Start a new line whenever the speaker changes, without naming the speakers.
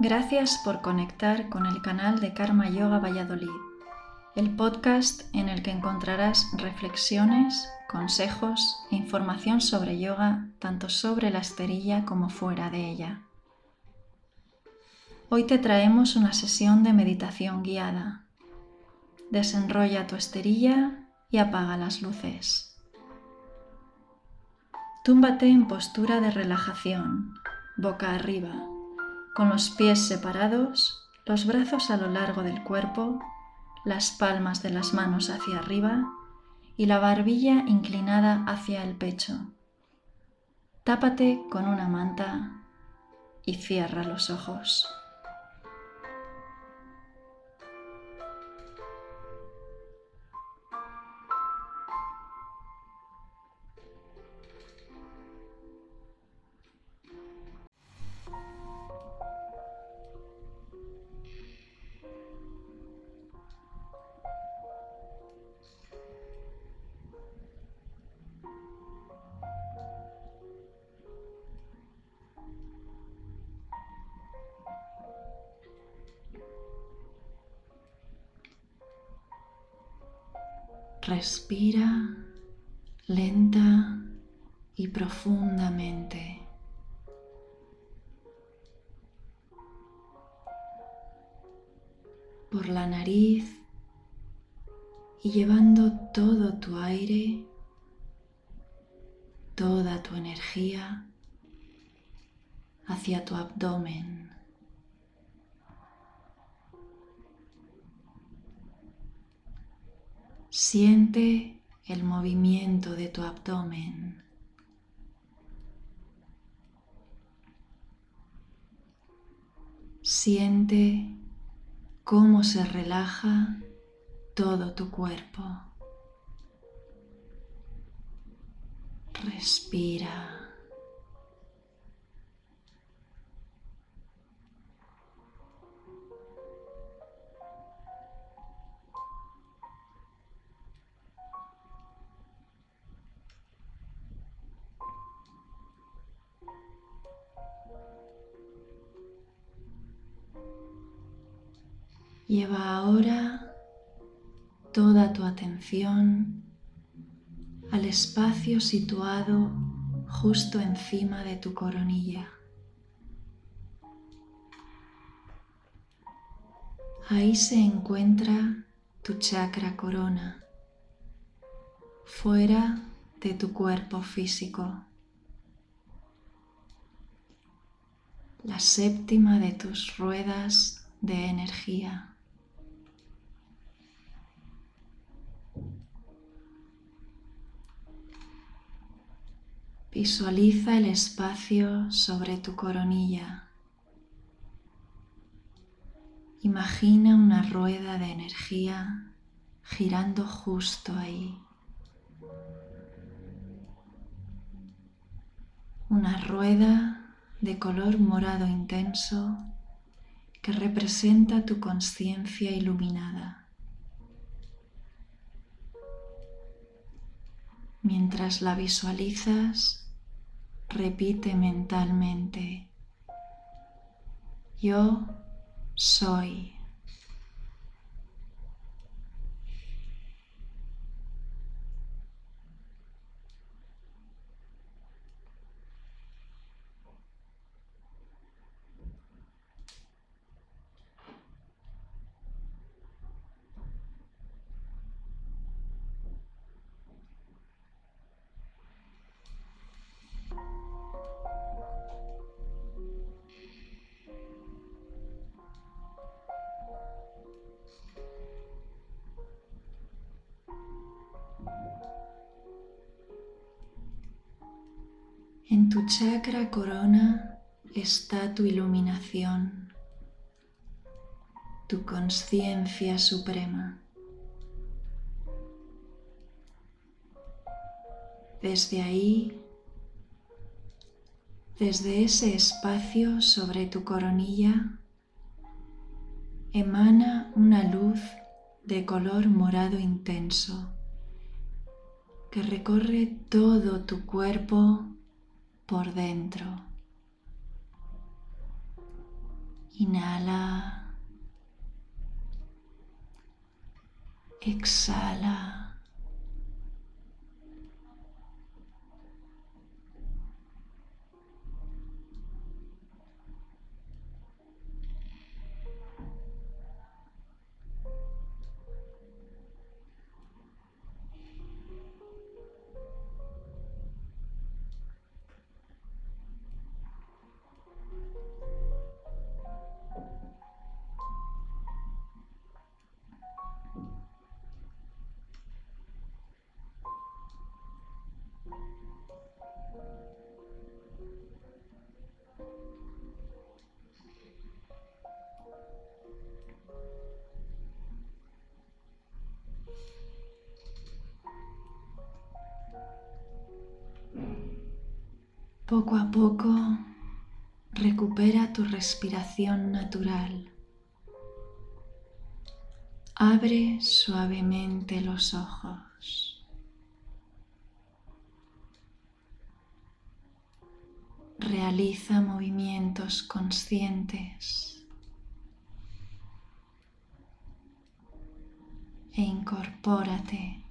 Gracias por conectar con el canal de Karma Yoga Valladolid, el podcast en el que encontrarás reflexiones, consejos e información sobre yoga, tanto sobre la esterilla como fuera de ella. Hoy te traemos una sesión de meditación guiada. Desenrolla tu esterilla y apaga las luces. Túmbate en postura de relajación, boca arriba con los pies separados, los brazos a lo largo del cuerpo, las palmas de las manos hacia arriba y la barbilla inclinada hacia el pecho. Tápate con una manta y cierra los ojos. Respira lenta y profundamente. Por la nariz y llevando todo tu aire, toda tu energía hacia tu abdomen. Siente el movimiento de tu abdomen. Siente cómo se relaja todo tu cuerpo. Respira. Lleva ahora toda tu atención al espacio situado justo encima de tu coronilla. Ahí se encuentra tu chakra corona, fuera de tu cuerpo físico. La séptima de tus ruedas de energía. Visualiza el espacio sobre tu coronilla. Imagina una rueda de energía girando justo ahí. Una rueda de color morado intenso que representa tu conciencia iluminada. Mientras la visualizas, repite mentalmente, yo soy. En tu chakra corona está tu iluminación, tu conciencia suprema. Desde ahí, desde ese espacio sobre tu coronilla, emana una luz de color morado intenso que recorre todo tu cuerpo por dentro Inhala. Exhala. Poco a poco recupera tu respiración natural. Abre suavemente los ojos. Realiza movimientos conscientes e incorpórate